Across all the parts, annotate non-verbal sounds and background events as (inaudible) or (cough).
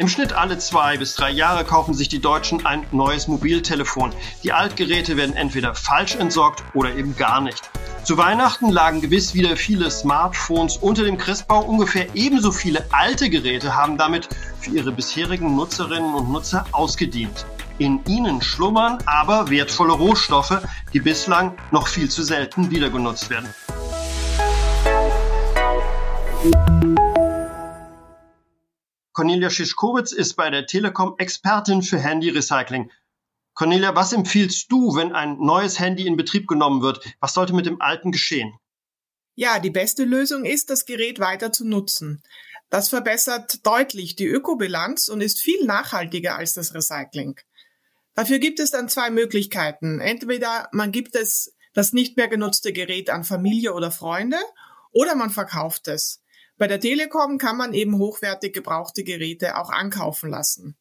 Im Schnitt alle zwei bis drei Jahre kaufen sich die Deutschen ein neues Mobiltelefon. Die Altgeräte werden entweder falsch entsorgt oder eben gar nicht. Zu Weihnachten lagen gewiss wieder viele Smartphones unter dem Christbau. Ungefähr ebenso viele alte Geräte haben damit für ihre bisherigen Nutzerinnen und Nutzer ausgedient. In ihnen schlummern aber wertvolle Rohstoffe, die bislang noch viel zu selten wiedergenutzt werden. Cornelia Schischkowitz ist bei der Telekom Expertin für Handy-Recycling. Cornelia, was empfiehlst du, wenn ein neues Handy in Betrieb genommen wird? Was sollte mit dem alten geschehen? Ja, die beste Lösung ist, das Gerät weiter zu nutzen. Das verbessert deutlich die Ökobilanz und ist viel nachhaltiger als das Recycling. Dafür gibt es dann zwei Möglichkeiten. Entweder man gibt es das nicht mehr genutzte Gerät an Familie oder Freunde oder man verkauft es. Bei der Telekom kann man eben hochwertig gebrauchte Geräte auch ankaufen lassen.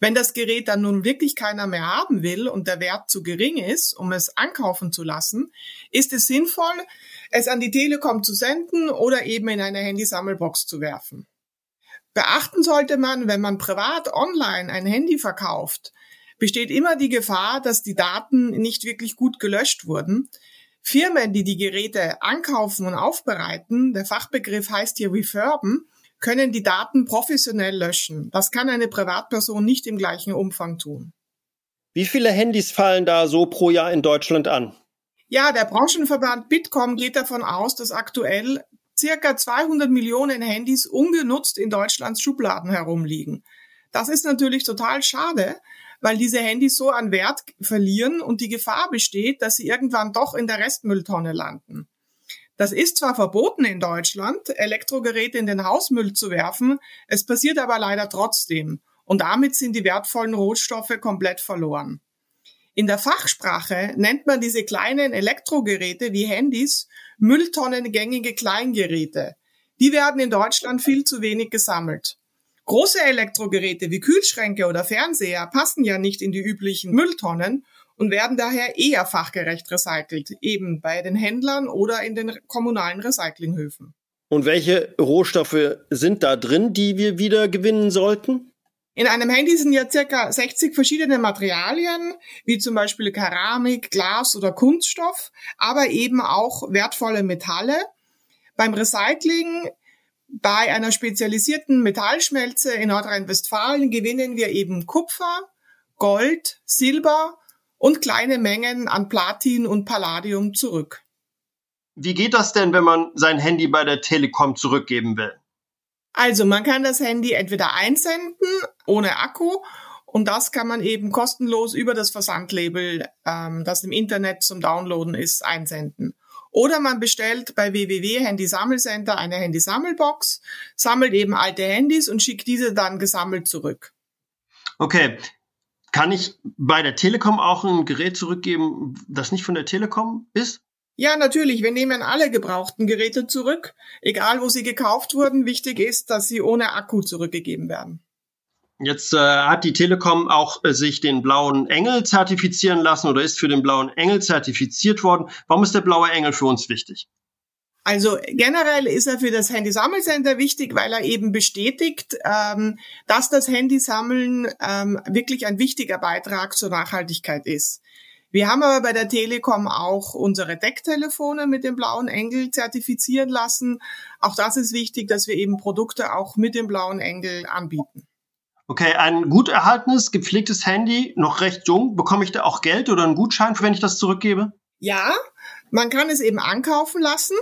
Wenn das Gerät dann nun wirklich keiner mehr haben will und der Wert zu gering ist, um es ankaufen zu lassen, ist es sinnvoll, es an die Telekom zu senden oder eben in eine Handysammelbox zu werfen. Beachten sollte man, wenn man privat online ein Handy verkauft, besteht immer die Gefahr, dass die Daten nicht wirklich gut gelöscht wurden, Firmen, die die Geräte ankaufen und aufbereiten, der Fachbegriff heißt hier refurben, können die Daten professionell löschen. Das kann eine Privatperson nicht im gleichen Umfang tun. Wie viele Handys fallen da so pro Jahr in Deutschland an? Ja, der Branchenverband Bitkom geht davon aus, dass aktuell circa 200 Millionen Handys ungenutzt in Deutschlands Schubladen herumliegen. Das ist natürlich total schade, weil diese Handys so an Wert verlieren und die Gefahr besteht, dass sie irgendwann doch in der Restmülltonne landen. Das ist zwar verboten in Deutschland, Elektrogeräte in den Hausmüll zu werfen, es passiert aber leider trotzdem und damit sind die wertvollen Rohstoffe komplett verloren. In der Fachsprache nennt man diese kleinen Elektrogeräte wie Handys Mülltonnengängige Kleingeräte. Die werden in Deutschland viel zu wenig gesammelt. Große Elektrogeräte wie Kühlschränke oder Fernseher passen ja nicht in die üblichen Mülltonnen und werden daher eher fachgerecht recycelt, eben bei den Händlern oder in den kommunalen Recyclinghöfen. Und welche Rohstoffe sind da drin, die wir wieder gewinnen sollten? In einem Handy sind ja circa 60 verschiedene Materialien, wie zum Beispiel Keramik, Glas oder Kunststoff, aber eben auch wertvolle Metalle. Beim Recycling bei einer spezialisierten Metallschmelze in Nordrhein-Westfalen gewinnen wir eben Kupfer, Gold, Silber und kleine Mengen an Platin und Palladium zurück. Wie geht das denn, wenn man sein Handy bei der Telekom zurückgeben will? Also man kann das Handy entweder einsenden ohne Akku und das kann man eben kostenlos über das Versandlabel, ähm, das im Internet zum Downloaden ist, einsenden. Oder man bestellt bei www eine Handysammelbox, sammelt eben alte Handys und schickt diese dann gesammelt zurück. Okay. Kann ich bei der Telekom auch ein Gerät zurückgeben, das nicht von der Telekom ist? Ja, natürlich. Wir nehmen alle gebrauchten Geräte zurück, egal wo sie gekauft wurden. Wichtig ist, dass sie ohne Akku zurückgegeben werden. Jetzt äh, hat die Telekom auch äh, sich den blauen Engel zertifizieren lassen oder ist für den blauen Engel zertifiziert worden. Warum ist der blaue Engel für uns wichtig? Also generell ist er für das Handysammelcenter wichtig, weil er eben bestätigt, ähm, dass das Handysammeln ähm, wirklich ein wichtiger Beitrag zur Nachhaltigkeit ist. Wir haben aber bei der Telekom auch unsere Decktelefone mit dem blauen Engel zertifizieren lassen. Auch das ist wichtig, dass wir eben Produkte auch mit dem blauen Engel anbieten. Okay, ein gut erhaltenes, gepflegtes Handy, noch recht jung, bekomme ich da auch Geld oder einen Gutschein, wenn ich das zurückgebe? Ja, man kann es eben ankaufen lassen.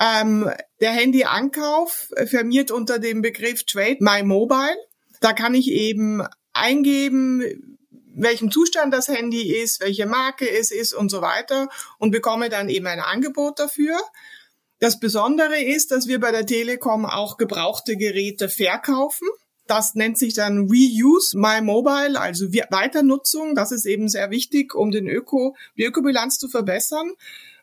Ähm, der Handyankauf firmiert unter dem Begriff Trade My Mobile. Da kann ich eben eingeben, welchem Zustand das Handy ist, welche Marke es ist und so weiter und bekomme dann eben ein Angebot dafür. Das Besondere ist, dass wir bei der Telekom auch gebrauchte Geräte verkaufen. Das nennt sich dann Reuse My Mobile, also Weiternutzung. Das ist eben sehr wichtig, um den Öko, die Ökobilanz zu verbessern.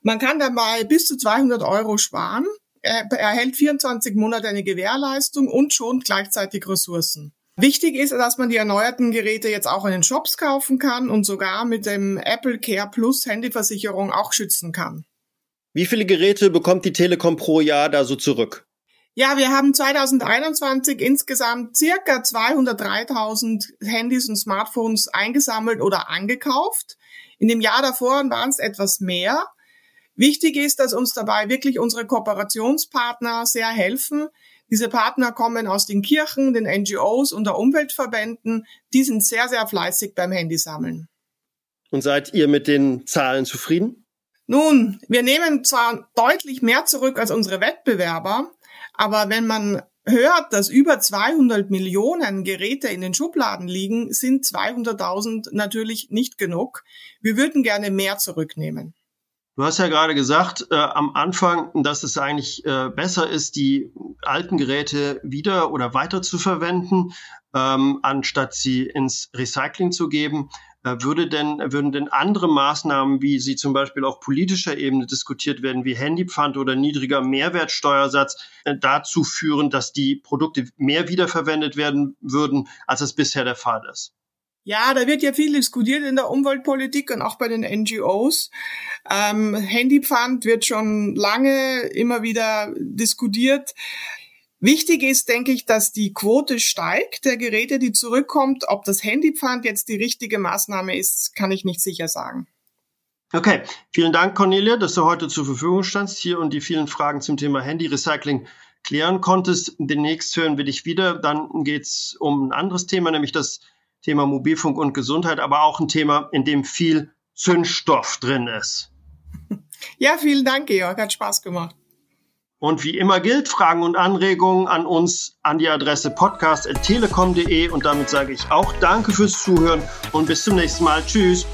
Man kann dabei bis zu 200 Euro sparen. Er erhält 24 Monate eine Gewährleistung und schon gleichzeitig Ressourcen. Wichtig ist, dass man die erneuerten Geräte jetzt auch in den Shops kaufen kann und sogar mit dem Apple Care Plus Handyversicherung auch schützen kann. Wie viele Geräte bekommt die Telekom pro Jahr da so zurück? Ja, wir haben 2021 insgesamt circa 203.000 Handys und Smartphones eingesammelt oder angekauft. In dem Jahr davor waren es etwas mehr. Wichtig ist, dass uns dabei wirklich unsere Kooperationspartner sehr helfen. Diese Partner kommen aus den Kirchen, den NGOs und der Umweltverbänden. Die sind sehr, sehr fleißig beim Handysammeln. Und seid ihr mit den Zahlen zufrieden? Nun, wir nehmen zwar deutlich mehr zurück als unsere Wettbewerber, aber wenn man hört, dass über 200 Millionen Geräte in den Schubladen liegen, sind 200.000 natürlich nicht genug. Wir würden gerne mehr zurücknehmen. Du hast ja gerade gesagt äh, am Anfang, dass es eigentlich äh, besser ist, die alten Geräte wieder oder weiter zu verwenden, ähm, anstatt sie ins Recycling zu geben. Äh, würde denn, würden denn andere Maßnahmen, wie sie zum Beispiel auf politischer Ebene diskutiert werden, wie Handypfand oder niedriger Mehrwertsteuersatz, äh, dazu führen, dass die Produkte mehr wiederverwendet werden würden, als es bisher der Fall ist? Ja, da wird ja viel diskutiert in der Umweltpolitik und auch bei den NGOs. Ähm, Handypfand wird schon lange immer wieder diskutiert. Wichtig ist, denke ich, dass die Quote steigt der Geräte, die zurückkommt. Ob das Handypfand jetzt die richtige Maßnahme ist, kann ich nicht sicher sagen. Okay, vielen Dank, Cornelia, dass du heute zur Verfügung standst hier und die vielen Fragen zum Thema Handy-Recycling klären konntest. Demnächst hören wir dich wieder. Dann geht es um ein anderes Thema, nämlich das Thema Mobilfunk und Gesundheit, aber auch ein Thema, in dem viel Zündstoff drin ist. (laughs) Ja, vielen Dank, Georg. Hat Spaß gemacht. Und wie immer gilt, Fragen und Anregungen an uns an die Adresse podcast.telekom.de und damit sage ich auch Danke fürs Zuhören und bis zum nächsten Mal. Tschüss.